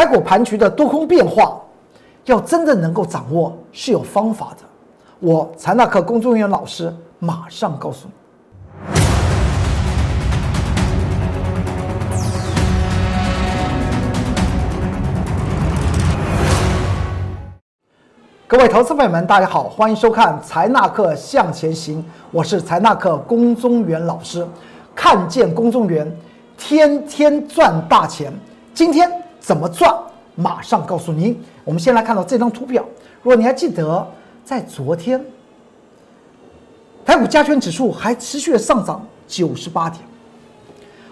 台股盘局的多空变化，要真正能够掌握是有方法的。我财纳克工作人员老师马上告诉你。各位投资朋友们，大家好，欢迎收看财纳克向前行，我是财纳克公中原老师。看见公中原，天天赚大钱。今天怎么赚？马上告诉您。我们先来看到这张图表。如果你还记得，在昨天，台股加权指数还持续上涨九十八点。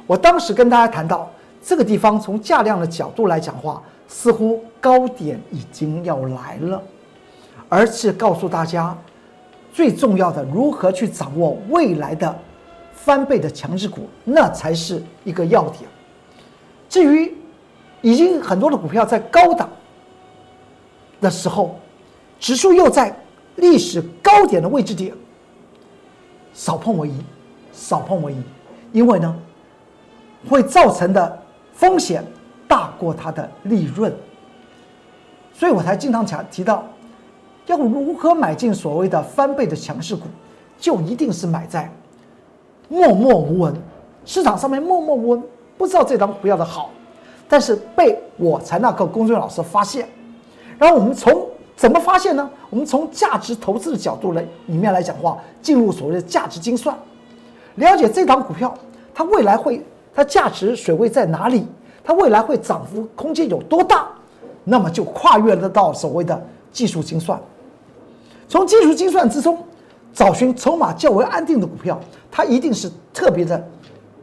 我当时跟大家谈到，这个地方从价量的角度来讲话，似乎高点已经要来了。而是告诉大家，最重要的如何去掌握未来的翻倍的强势股，那才是一个要点。至于已经很多的股票在高档的时候，指数又在历史高点的位置点，少碰为宜，少碰为宜，因为呢，会造成的风险大过它的利润，所以我才经常讲提到。要如何买进所谓的翻倍的强势股，就一定是买在默默无闻，市场上面默默无闻，不知道这张股票的好，但是被我财纳克公众老师发现，然后我们从怎么发现呢？我们从价值投资的角度来里面来讲话，进入所谓的价值精算，了解这档股票它未来会它价值水位在哪里，它未来会涨幅空间有多大，那么就跨越得到所谓的技术精算。从技术精算之中找寻筹码较为安定的股票，它一定是特别的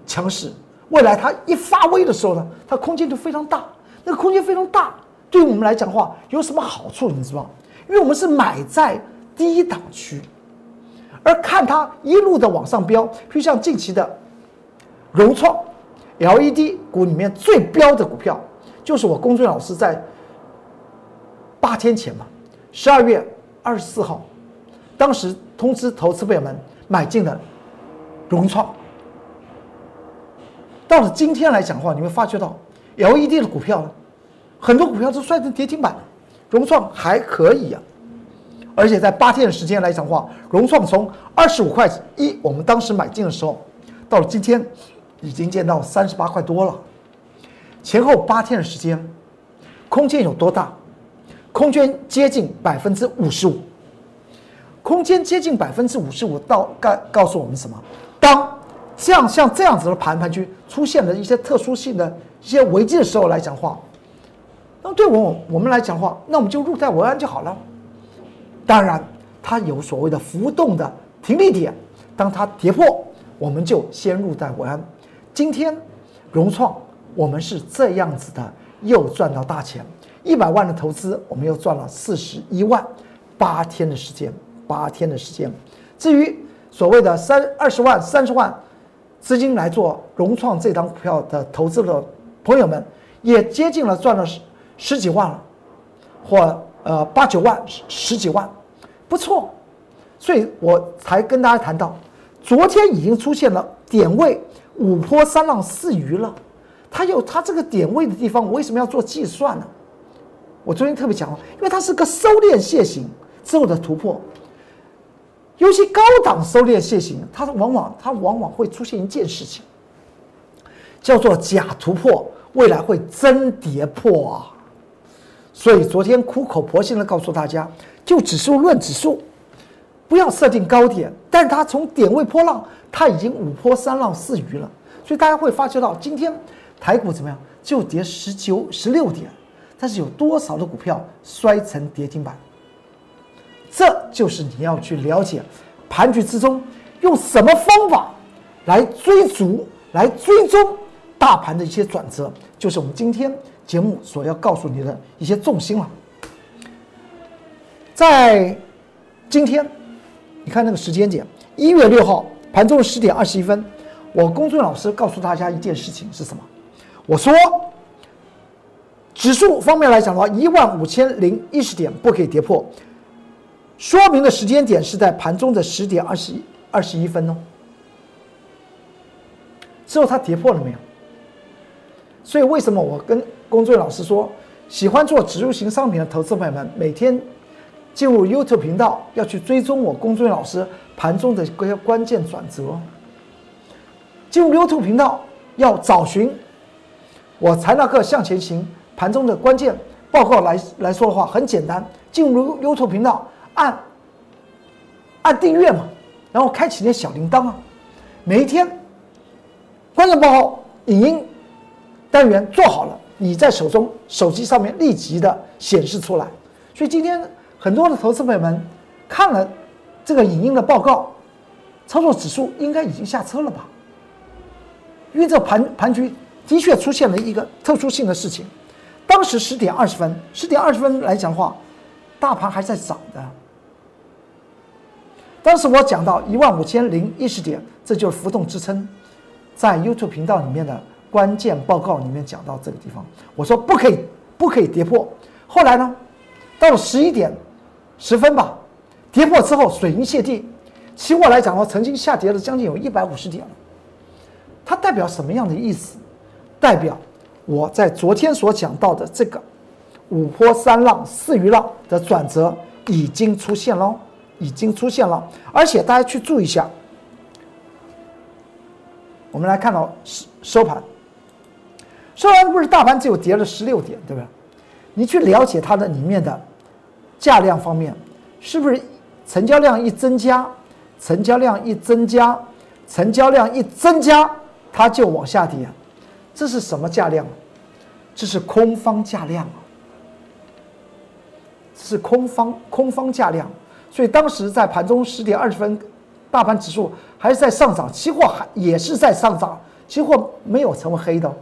强势。未来它一发威的时候呢，它空间就非常大。那个空间非常大，对于我们来讲的话，有什么好处？你知道吗？因为我们是买在低档区，而看它一路的往上飙，就像近期的融创 LED 股里面最标的股票，就是我龚俊老师在八天前嘛，十二月。二十四号，当时通知投资朋友们买进了融创。到了今天来讲的话，你会发觉到 LED 的股票呢，很多股票都摔成跌停板，融创还可以呀。而且在八天的时间来讲的话，融创从二十五块一，我们当时买进的时候，到了今天已经见到三十八块多了。前后八天的时间，空间有多大？空间接近百分之五十五，空间接近百分之五十五，到告告诉我们什么？当像像这样子的盘盘区出现了一些特殊性的一些危机的时候来讲话，那对我我们来讲话，那我们就入在文安就好了。当然，它有所谓的浮动的停利点，当它跌破，我们就先入在文安。今天融创，我们是这样子的，又赚到大钱。一百万的投资，我们又赚了四十一万，八天的时间，八天的时间。至于所谓的三二十万、三十万资金来做融创这张股票的投资的朋友们，也接近了赚了十十几万了，或呃八九万、十十几万，不错。所以我才跟大家谈到，昨天已经出现了点位五波三浪四余了，它有它这个点位的地方，我为什么要做计算呢？我昨天特别讲了，因为它是个收敛楔形之后的突破，尤其高档收敛楔形，它往往它往往会出现一件事情，叫做假突破，未来会真跌破啊！所以昨天苦口婆心的告诉大家，就指数论指数，不要设定高点，但是它从点位波浪，它已经五波三浪四余了，所以大家会发觉到今天台股怎么样，就跌十九十六点。但是有多少的股票摔成跌停板？这就是你要去了解盘局之中用什么方法来追逐、来追踪大盘的一些转折，就是我们今天节目所要告诉你的一些重心了。在今天，你看那个时间点，一月六号盘中十点二十一分，我公孙老师告诉大家一件事情是什么？我说。指数方面来讲的话，一万五千零一十点不可以跌破，说明的时间点是在盘中的十点二十一二十一分哦。之后它跌破了没有？所以为什么我跟工作老师说，喜欢做指数型商品的投资朋友们，每天进入 YouTube 频道要去追踪我龚俊老师盘中的一些关键转折。进入 YouTube 频道要找寻我财纳克向前行盘中的关键报告来来说的话，很简单，进入 YouTube 频道按按订阅嘛，然后开启那小铃铛啊，每一天关键报告影音单元做好了。你在手中手机上面立即的显示出来，所以今天很多的投资朋友们看了这个影音的报告，操作指数应该已经下车了吧？因为这盘盘局的确出现了一个特殊性的事情。当时十点二十分，十点二十分来讲的话，大盘还在涨的。当时我讲到一万五千零一十点，这就是浮动支撑，在 YouTube 频道里面的。关键报告里面讲到这个地方，我说不可以，不可以跌破。后来呢，到了十一点十分吧，跌破之后水银泻地，期货来讲的话，曾经下跌了将近有一百五十点了。它代表什么样的意思？代表我在昨天所讲到的这个五波三浪四鱼浪的转折已经出现了，已经出现了。而且大家去注意一下，我们来看到收收盘。收盘不是大盘只有跌了十六点，对不对？你去了解它的里面的价量方面，是不是成交量一增加，成交量一增加，成交量一增加，它就往下跌？这是什么价量？这是空方价量啊！是空方空方价量。所以当时在盘中十点二十分，大盘指数还是在上涨，期货还也是在上涨，期货没有成为黑的。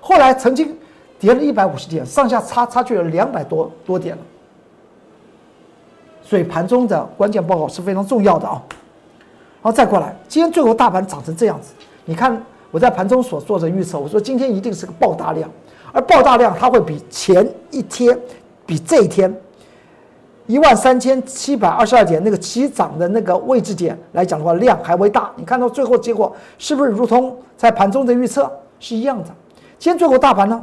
后来曾经跌了一百五十点，上下差差距了两百多多点。所以盘中的关键报告是非常重要的啊。然后再过来，今天最后大盘涨成这样子，你看我在盘中所做的预测，我说今天一定是个爆大量，而爆大量它会比前一天，比这一天一万三千七百二十二点那个起涨的那个位置点来讲的话，量还为大。你看到最后结果是不是如同在盘中的预测是一样的？今天最后大盘呢，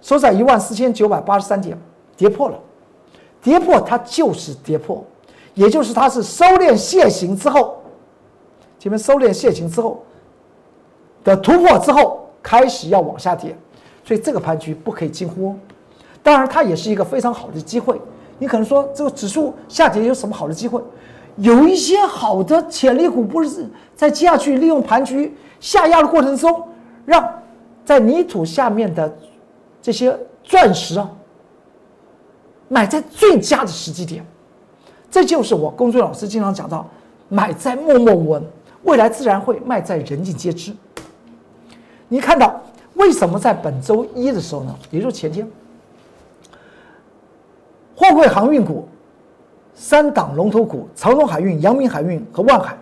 收在一万四千九百八十三点，跌破了，跌破它就是跌破，也就是它是收敛线形之后，前面收敛线形之后的突破之后，开始要往下跌，所以这个盘局不可以惊呼。当然，它也是一个非常好的机会。你可能说，这个指数下跌有什么好的机会？有一些好的潜力股，不是在接下去利用盘局下压的过程中，让。在泥土下面的这些钻石啊，买在最佳的时机点，这就是我公孙老师经常讲到，买在默默无闻，未来自然会卖在人尽皆知。你看到为什么在本周一的时候呢？也就是前天，货柜航运股三档龙头股长荣海运、阳明海运和万海，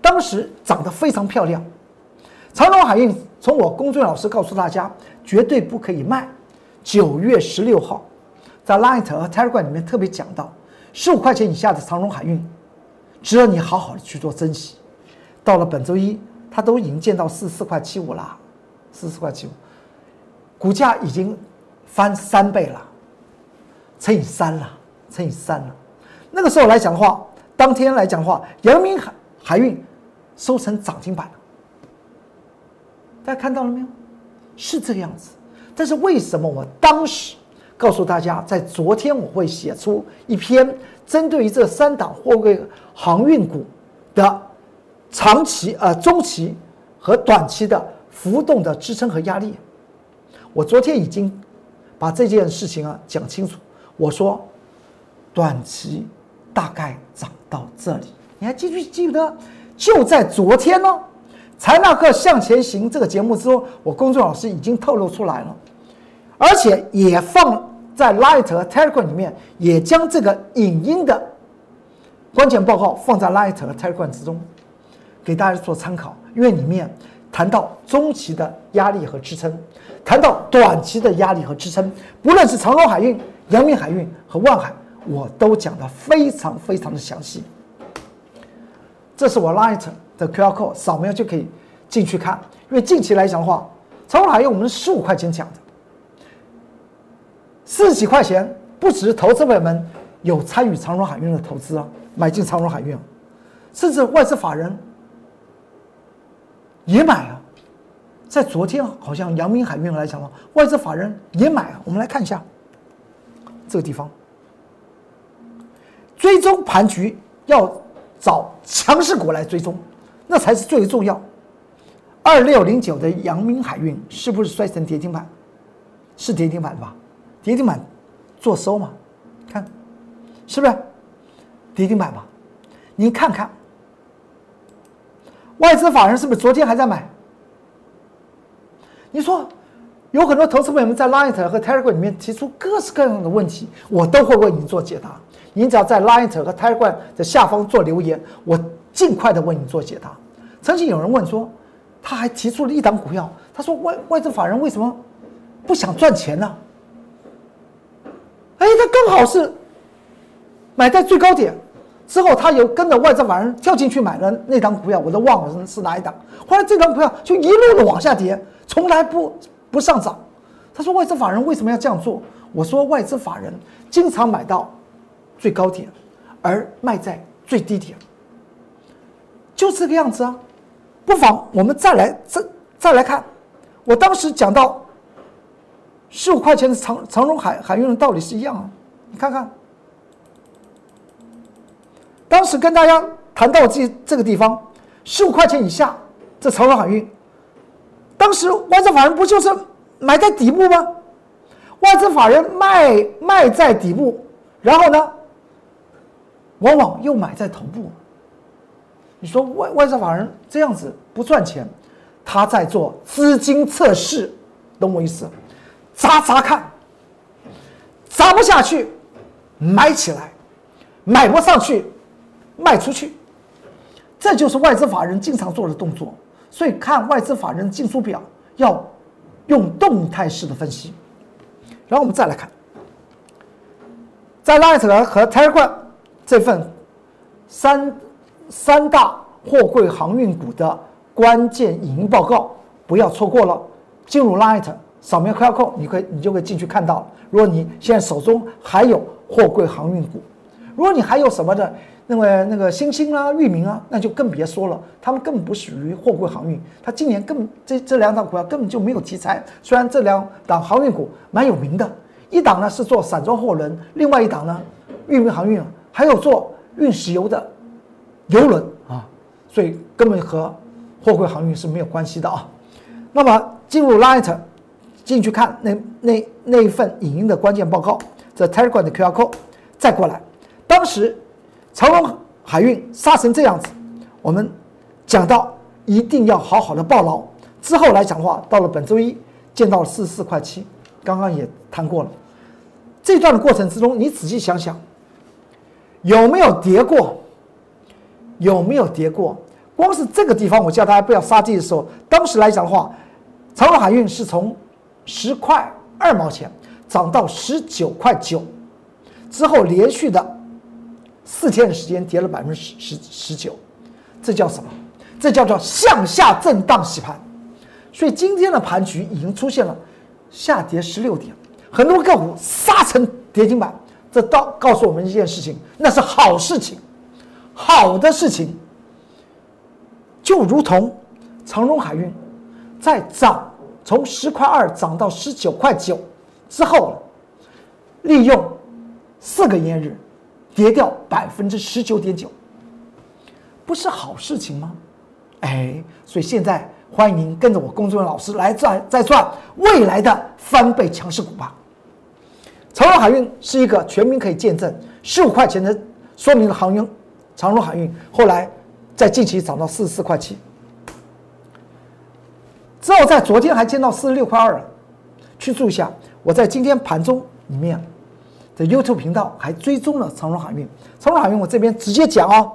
当时涨得非常漂亮。长荣海运从我公孙老师告诉大家，绝对不可以卖。九月十六号，在 Light 和 Telegram 里面特别讲到，十五块钱以下的长荣海运，值得你好好的去做珍惜。到了本周一，它都已经见到四十四块七五了，四十四块七五，股价已经翻三倍了，乘以三了，乘以三了。那个时候来讲的话，当天来讲的话，阳明海海运收成涨停板了。大家看到了没有？是这个样子。但是为什么我当时告诉大家，在昨天我会写出一篇针对于这三档货柜航运股的长期、呃中期和短期的浮动的支撑和压力？我昨天已经把这件事情啊讲清楚。我说，短期大概涨到这里，你还记不记得？就在昨天呢。财纳克向前行这个节目之中，我公众老师已经透露出来了，而且也放在 Light 和 Telegram 里面，也将这个影音的关键报告放在 Light 和 Telegram 之中，给大家做参考。因为里面谈到中期的压力和支撑，谈到短期的压力和支撑，不论是长荣海运、阳明海运和万海，我都讲的非常非常的详细。这是我 Light。的 QR code 扫描就可以进去看，因为近期来讲的话，长荣海运我们十五块钱讲的，四十几块钱，不止投资朋友们有参与长荣海运的投资啊，买进长荣海运，甚至外资法人也买啊。在昨天好像阳明海运来讲了，外资法人也买啊。我们来看一下这个地方，追踪盘局要找强势股来追踪，那才是最为重要。二六零九的阳明海运是不是摔成跌停板？是跌停板吧？跌停板做收嘛？看，是不是跌停板吧？你看看，外资法人是不是昨天还在买？你说有很多投资朋友们在 Line 和 Telegram 里面提出各式各样的问题，我都会为您做解答。您只要在 Line 和 Telegram 的下方做留言，我尽快的为您做解答。曾经有人问说，他还提出了一档股票，他说外外资法人为什么不想赚钱呢？哎，他刚好是买在最高点之后，他又跟着外资法人跳进去买了那档股票，我都忘了是哪一档。后来这档股票就一路的往下跌。从来不不上涨，他说外资法人为什么要这样做？我说外资法人经常买到最高点，而卖在最低点，就这个样子啊。不妨我们再来再再来看，我当时讲到十五块钱的长长荣海海运的道理是一样啊。你看看，当时跟大家谈到这这个地方，十五块钱以下，这长荣海运。当时外资法人不就是买在底部吗？外资法人卖卖在底部，然后呢，往往又买在头部。你说外外资法人这样子不赚钱，他在做资金测试，懂我意思？砸砸看，砸不下去，买起来，买不上去，卖出去，这就是外资法人经常做的动作。所以看外资法人进出表要用动态式的分析，然后我们再来看，在 Light 和 Telegram 这份三三大货柜航运股的关键影音报告，不要错过了。进入 Light 扫描 QR code，你可以你就会进去看到。如果你现在手中还有货柜航运股，如果你还有什么的。那么那个星星啊、域名啊，那就更别说了，他们根本不属于货柜航运。它今年更这这两档股票根本就没有题材。虽然这两档航运股蛮有名的，一档呢是做散装货轮，另外一档呢，域名航运还有做运石油的油轮啊，所以根本和货柜航运是没有关系的啊。那么进入 Light 进去看那那那一份影音的关键报告，这 Telegram 的 QR code 再过来，当时。长荣海运杀成这样子，我们讲到一定要好好的抱牢。之后来讲的话，到了本周一见到了四十四块七，刚刚也谈过了。这段的过程之中，你仔细想想，有没有跌过？有没有跌过？光是这个地方，我叫大家不要杀跌的时候，当时来讲的话，长荣海运是从十块二毛钱涨到十九块九，之后连续的。四天的时间跌了百分之十十十九，这叫什么？这叫做向下震荡洗盘。所以今天的盘局已经出现了下跌十六点，很多个股杀成跌停板。这告告诉我们一件事情，那是好事情，好的事情。就如同长荣海运在涨，从十块二涨到十九块九之后，利用四个营业日。跌掉百分之十九点九，不是好事情吗？哎，所以现在欢迎您跟着我工作人员老师来赚再赚未来的翻倍强势股吧。长荣海运是一个全民可以见证十五块钱的说明的航运，长荣海运后来在近期涨到四十四块七，之后在昨天还见到四十六块二，去注意一下，我在今天盘中里面。在 YouTube 频道还追踪了长荣海运，长荣海运我这边直接讲哦，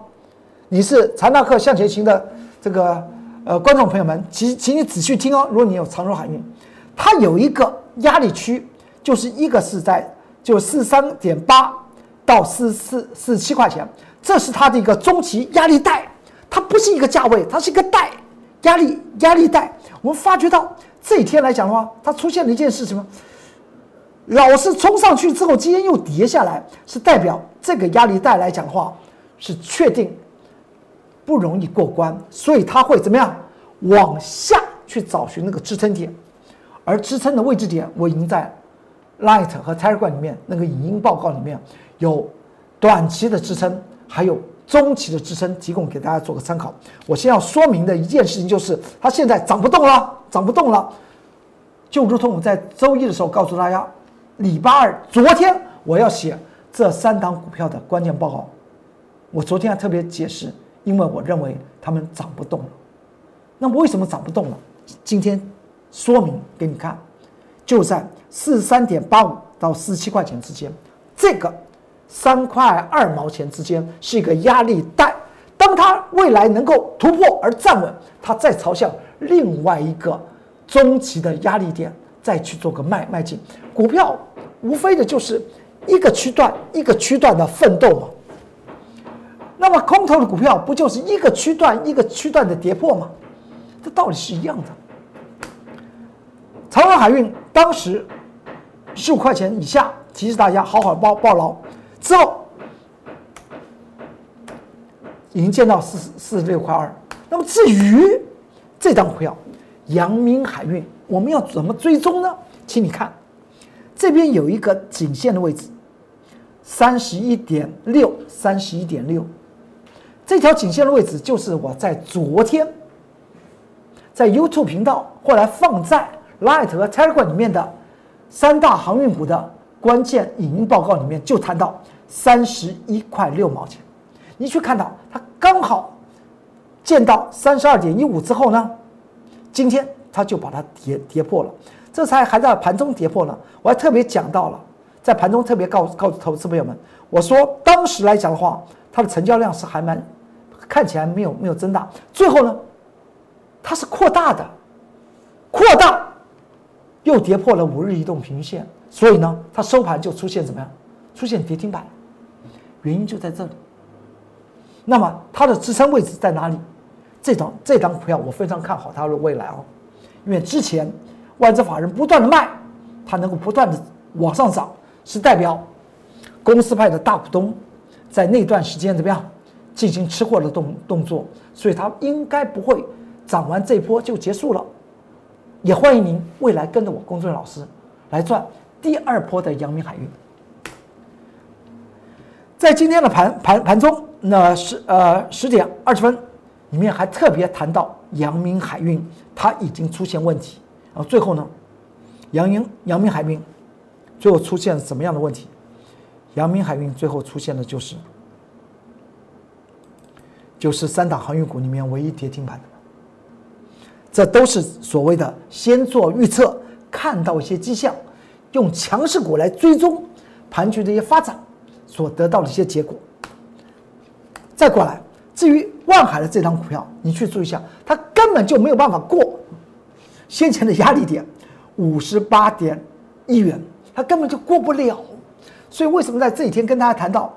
你是财纳克向前行的这个呃观众朋友们，请请你仔细听哦。如果你有长荣海运，它有一个压力区，就是一个是在就四三点八到四四四十七块钱，这是它的一个中期压力带，它不是一个价位，它是一个带压力压力带。我们发觉到这一天来讲的话，它出现了一件事情。老是冲上去之后，今天又跌下来，是代表这个压力带来讲话，是确定不容易过关，所以它会怎么样往下去找寻那个支撑点，而支撑的位置点我已经在 Light 和 Telegram 里面那个影音报告里面有短期的支撑，还有。中期的支撑提供给大家做个参考。我先要说明的一件事情就是，它现在涨不动了，涨不动了。就如同我在周一的时候告诉大家，礼拜二昨天我要写这三档股票的关键报告。我昨天还特别解释，因为我认为它们涨不动了。那么为什么涨不动了？今天说明给你看，就在四十三点八五到四十七块钱之间，这个。三块二毛钱之间是一个压力带，当它未来能够突破而站稳，它再朝向另外一个中期的压力点再去做个迈迈进。股票无非的就是一个区段一个区段的奋斗嘛。那么空头的股票不就是一个区段一个区段的跌破吗？这道理是一样的。长荣海运当时十五块钱以下，提示大家好好抱抱牢。之后已经见到四四十六块二。那么至于这张股票，阳明海运，我们要怎么追踪呢？请你看，这边有一个颈线的位置，三十一点六，三十一点六。这条颈线的位置就是我在昨天在 YouTube 频道，后来放在 Light 和 Telegram 里面的三大航运股的。关键影音报告里面就谈到三十一块六毛钱，你去看到它刚好见到三十二点一五之后呢，今天它就把它跌跌破了，这才还在盘中跌破了。我还特别讲到了，在盘中特别告告诉投资朋友们，我说当时来讲的话，它的成交量是还蛮看起来没有没有增大，最后呢，它是扩大的，扩大又跌破了五日移动平均线。所以呢，它收盘就出现怎么样？出现跌停板，原因就在这里。那么它的支撑位置在哪里？这张这张股票我非常看好它的未来哦，因为之前外资法人不断的卖，它能够不断的往上涨，是代表公司派的大股东在那段时间怎么样进行吃货的动动作，所以它应该不会涨完这波就结束了。也欢迎您未来跟着我公孙老师来赚。第二波的阳明海运，在今天的盘盘盘中，那十呃十点二十分，里面还特别谈到阳明海运它已经出现问题，然后最后呢，阳明阳明海运最后出现什么样的问题？阳明海运最后出现的就是就是三大航运股里面唯一跌停板的，这都是所谓的先做预测，看到一些迹象。用强势股来追踪盘局的一些发展，所得到的一些结果。再过来，至于万海的这张股票，你去注意一下，它根本就没有办法过先前的压力点五十八点一元，它根本就过不了。所以为什么在这几天跟大家谈到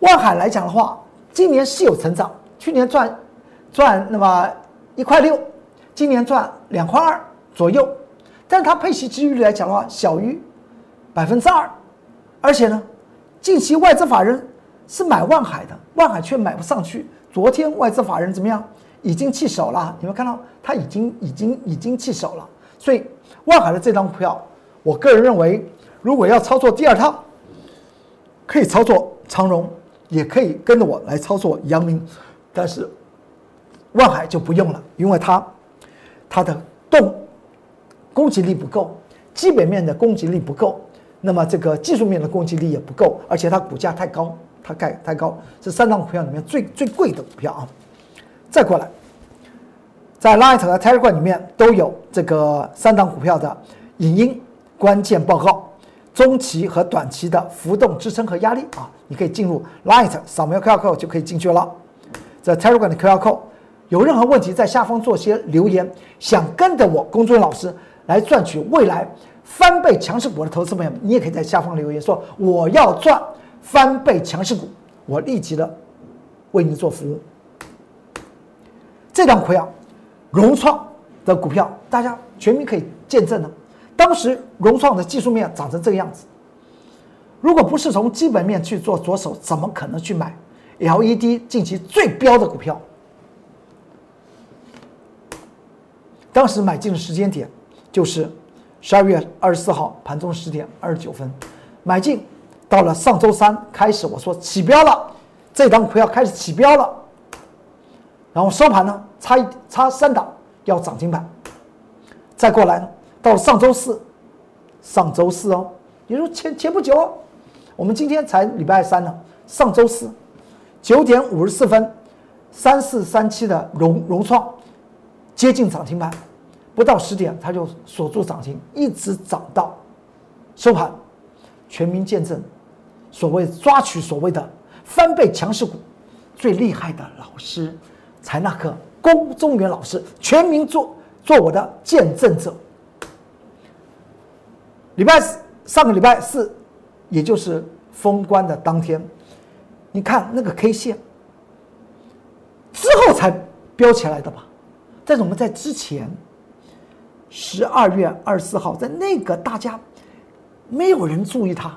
万海来讲的话，今年是有成长，去年赚赚那么一块六，今年赚两块二左右。但是它配息值率来讲的话，小于百分之二，而且呢，近期外资法人是买万海的，万海却买不上去。昨天外资法人怎么样？已经弃手了。你们看到，它已经已经已经弃手了。所以万海的这张股票，我个人认为，如果要操作第二套，可以操作长荣，也可以跟着我来操作阳明，但是万海就不用了，因为它它的动。攻击力不够，基本面的攻击力不够，那么这个技术面的攻击力也不够，而且它股价太高，它盖太高，是三档股票里面最最贵的股票啊。再过来，在 Light 和 Telegram 里面都有这个三档股票的影音关键报告，中期和短期的浮动支撑和压力啊，你可以进入 Light 扫描 QR code 就可以进去了。在 Telegram 的 QR code 有任何问题，在下方做些留言，想跟着我工作人员老师。来赚取未来翻倍强势股的投资朋友，你也可以在下方留言说我要赚翻倍强势股，我立即的为你做服务。这张股票，融创的股票，大家全民可以见证了，当时融创的技术面长成这个样子，如果不是从基本面去做着手，怎么可能去买 LED 近期最标的股票？当时买进的时间点就是十二月二十四号盘中十点二十九分买进，到了上周三开始，我说起标了，这档股票开始起标了，然后收盘呢差一差三档要涨停板，再过来呢。到了上周四，上周四哦，也就是前前不久哦，我们今天才礼拜三呢。上周四九点五十四分，三四三七的融融创接近涨停板，不到十点它就锁住涨停，一直涨到收盘，全民见证，所谓抓取所谓的翻倍强势股，最厉害的老师，才那个龚中原老师，全民做做我的见证者。礼拜四，上个礼拜四，也就是封关的当天，你看那个 K 线之后才飙起来的吧？但是我们在之前，十二月二十四号，在那个大家没有人注意它，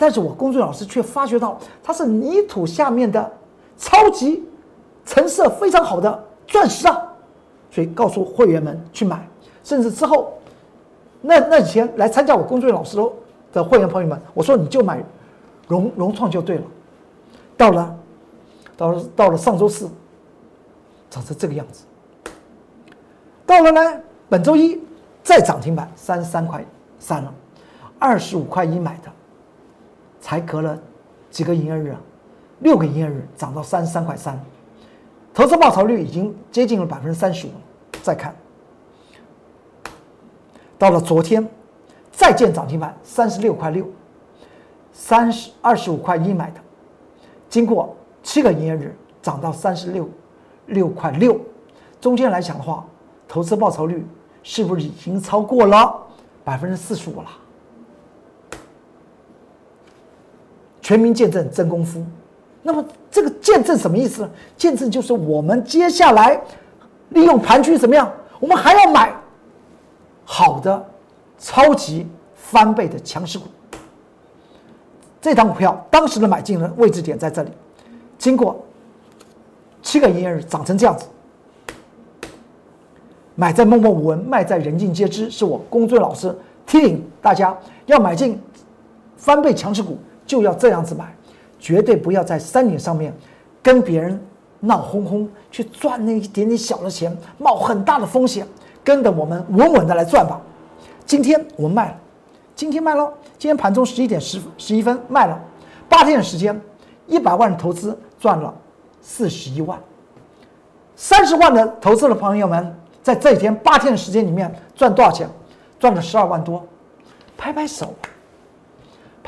但是我工作老师却发觉到它是泥土下面的超级成色非常好的钻石啊，所以告诉会员们去买，甚至之后。那那几天来参加我工作老师的会员朋友们，我说你就买融融创就对了。到了，到了到了上周四，长成这个样子。到了呢，本周一再涨停板三十三块三了，二十五块一买的，才隔了几个营业日啊，六个营业日涨到三十三块三，投资报酬率已经接近了百分之三十五。再看。到了昨天，再见涨停板三十六块六，三十二十五块一买的，经过七个营业日涨到三十六六块六，中间来讲的话，投资报酬率是不是已经超过了百分之四十五了？全民见证真功夫，那么这个见证什么意思呢？见证就是我们接下来利用盘区怎么样？我们还要买。好的，超级翻倍的强势股，这档股票当时的买进的位置点在这里，经过七个营业日涨成这样子，买在默默无闻，卖在人尽皆知，是我公孙老师提醒大家要买进翻倍强势股，就要这样子买，绝对不要在山顶上面跟别人闹哄哄，去赚那一点点小的钱，冒很大的风险。跟着我们稳稳的来赚吧。今天我们卖了，今天卖了。今天盘中十一点十十一分卖了，八天的时间，一百万的投资赚了四十一万。三十万的投资的朋友们，在这一天八天的时间里面赚多少钱？赚了十二万多，拍拍手。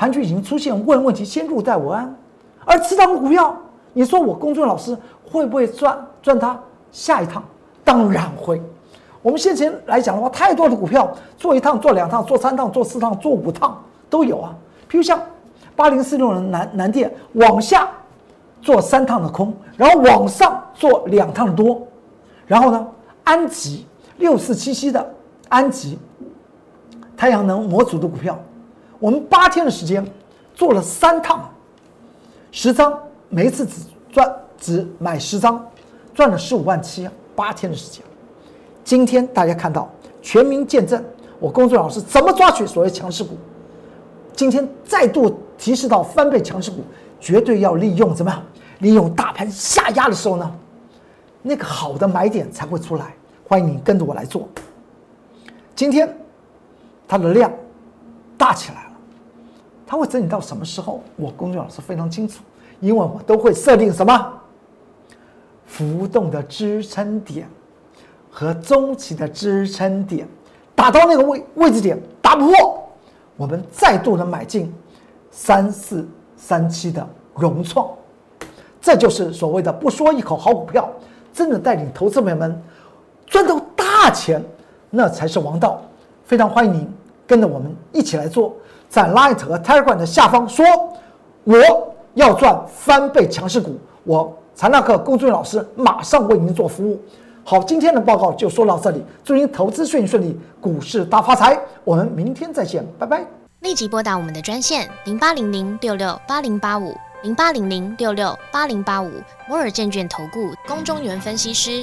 盘局已经出现问问题，先入袋为安。而这档股票，你说我公众老师会不会赚赚它下一趟？当然会。我们先前来讲的话，太多的股票做一趟、做两趟、做三趟、做四趟、做五趟都有啊。譬如像八零四六的南南电，往下做三趟的空，然后往上做两趟的多。然后呢，安吉六四七七的安吉太阳能模组的股票，我们八天的时间做了三趟，十张，每一次只赚只买十张，赚了十五万七，八天的时间。今天大家看到全民见证，我工作老师怎么抓取所谓强势股？今天再度提示到翻倍强势股，绝对要利用怎么样？利用大盘下压的时候呢，那个好的买点才会出来。欢迎你跟着我来做。今天它的量大起来了，它会整理到什么时候？我公孙老师非常清楚，因为我都会设定什么浮动的支撑点。和中期的支撑点，打到那个位位置点打不破，我们再度的买进三四三七的融创，这就是所谓的不说一口好股票，真的带领投资朋友们赚到大钱，那才是王道。非常欢迎您跟着我们一起来做，在 Light 和 Telegram 的下方说我要赚翻倍强势股，我财纳克龚俊老师马上为您做服务。好，今天的报告就说到这里，祝您投资顺利顺利，股市大发财。我们明天再见，拜拜。立即拨打我们的专线零八零零六六八零八五零八零零六六八零八五摩尔证券投顾龚中原分析师。